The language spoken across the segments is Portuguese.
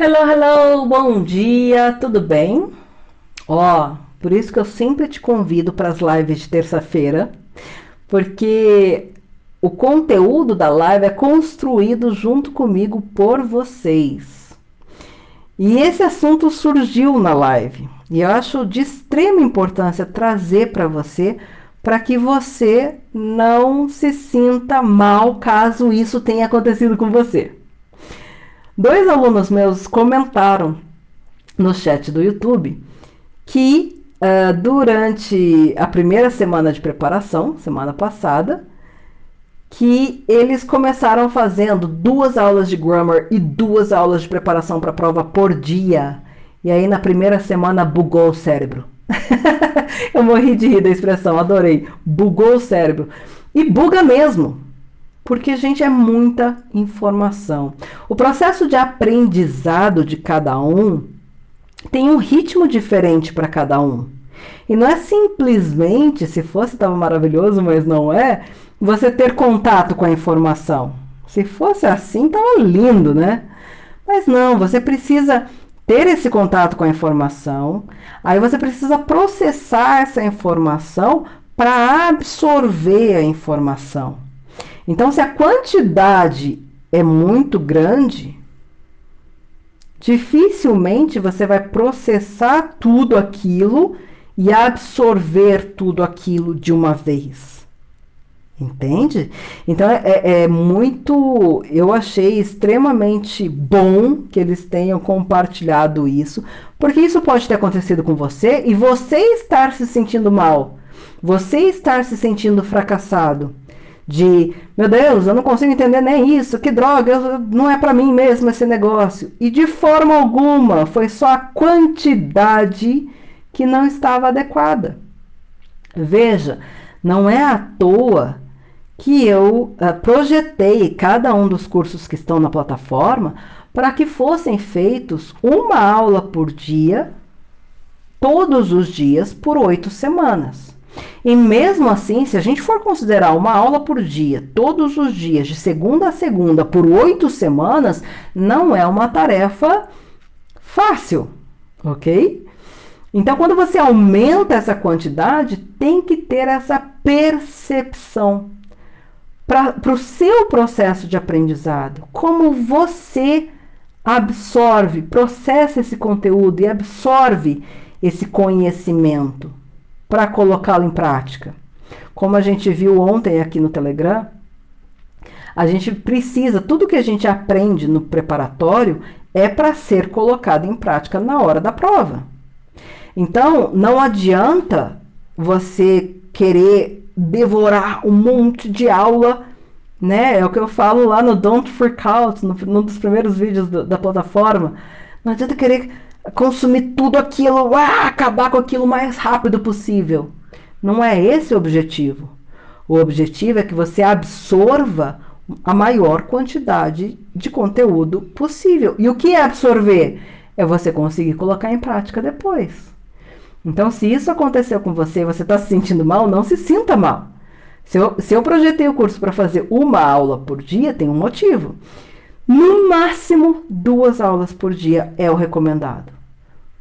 Hello, hello, bom dia, tudo bem? Ó, por isso que eu sempre te convido para as lives de terça-feira, porque o conteúdo da live é construído junto comigo por vocês. E esse assunto surgiu na live, e eu acho de extrema importância trazer para você, para que você não se sinta mal caso isso tenha acontecido com você. Dois alunos meus comentaram no chat do YouTube que uh, durante a primeira semana de preparação, semana passada, que eles começaram fazendo duas aulas de grammar e duas aulas de preparação para a prova por dia. E aí na primeira semana bugou o cérebro. Eu morri de rir da expressão, adorei. Bugou o cérebro. E buga mesmo. Porque, gente, é muita informação. O processo de aprendizado de cada um tem um ritmo diferente para cada um. E não é simplesmente, se fosse estava maravilhoso, mas não é, você ter contato com a informação. Se fosse assim, estava lindo, né? Mas não, você precisa ter esse contato com a informação, aí você precisa processar essa informação para absorver a informação. Então, se a quantidade é muito grande, dificilmente você vai processar tudo aquilo e absorver tudo aquilo de uma vez. Entende? Então é, é, é, muito. Eu achei extremamente bom que eles tenham compartilhado isso, porque isso pode ter acontecido com você e você estar se sentindo mal, você estar se sentindo fracassado de meu Deus, eu não consigo entender nem isso, que droga, não é para mim mesmo esse negócio. E de forma alguma, foi só a quantidade que não estava adequada. Veja, não é à toa que eu uh, projetei cada um dos cursos que estão na plataforma para que fossem feitos uma aula por dia, todos os dias, por oito semanas. E mesmo assim, se a gente for considerar uma aula por dia, todos os dias, de segunda a segunda, por oito semanas, não é uma tarefa fácil, ok? Então, quando você aumenta essa quantidade, tem que ter essa percepção para o seu processo de aprendizado. Como você absorve, processa esse conteúdo e absorve esse conhecimento para colocá-lo em prática. Como a gente viu ontem aqui no Telegram, a gente precisa, tudo que a gente aprende no preparatório é para ser colocado em prática na hora da prova. Então, não adianta você querer devorar um monte de aula, né? É o que eu falo lá no Don't Freak Out, no, num dos primeiros vídeos do, da plataforma. Não adianta querer consumir tudo aquilo, ah, acabar com aquilo o mais rápido possível. Não é esse o objetivo. O objetivo é que você absorva a maior quantidade de conteúdo possível. E o que é absorver? É você conseguir colocar em prática depois. Então, se isso aconteceu com você você está se sentindo mal, não se sinta mal. Se eu, se eu projetei o curso para fazer uma aula por dia, tem um motivo. No máximo, duas aulas por dia é o recomendado.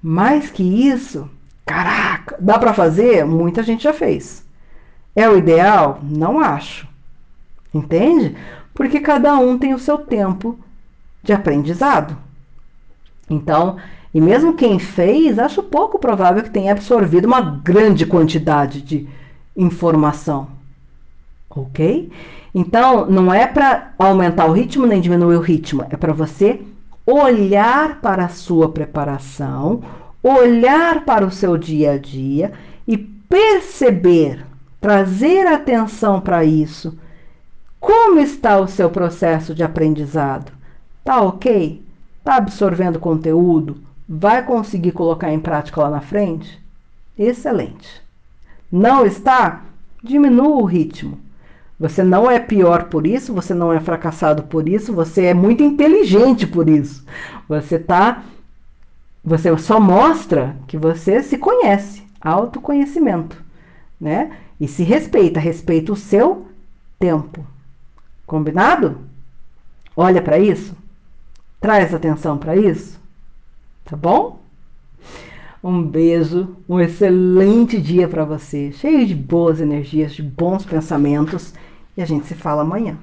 Mais que isso, caraca, dá para fazer? Muita gente já fez. É o ideal? Não acho. Entende? Porque cada um tem o seu tempo de aprendizado. Então, e mesmo quem fez, acho pouco provável que tenha absorvido uma grande quantidade de informação. Ok? Então, não é para aumentar o ritmo nem diminuir o ritmo, é para você olhar para a sua preparação, olhar para o seu dia a dia e perceber, trazer atenção para isso. Como está o seu processo de aprendizado? Tá ok? Tá absorvendo conteúdo? Vai conseguir colocar em prática lá na frente? Excelente. Não está? Diminua o ritmo. Você não é pior por isso, você não é fracassado por isso, você é muito inteligente por isso. Você tá você só mostra que você se conhece, autoconhecimento, né? E se respeita, respeita o seu tempo. Combinado? Olha para isso. Traz atenção para isso. Tá bom? Um beijo, um excelente dia para você, cheio de boas energias, de bons pensamentos, e a gente se fala amanhã.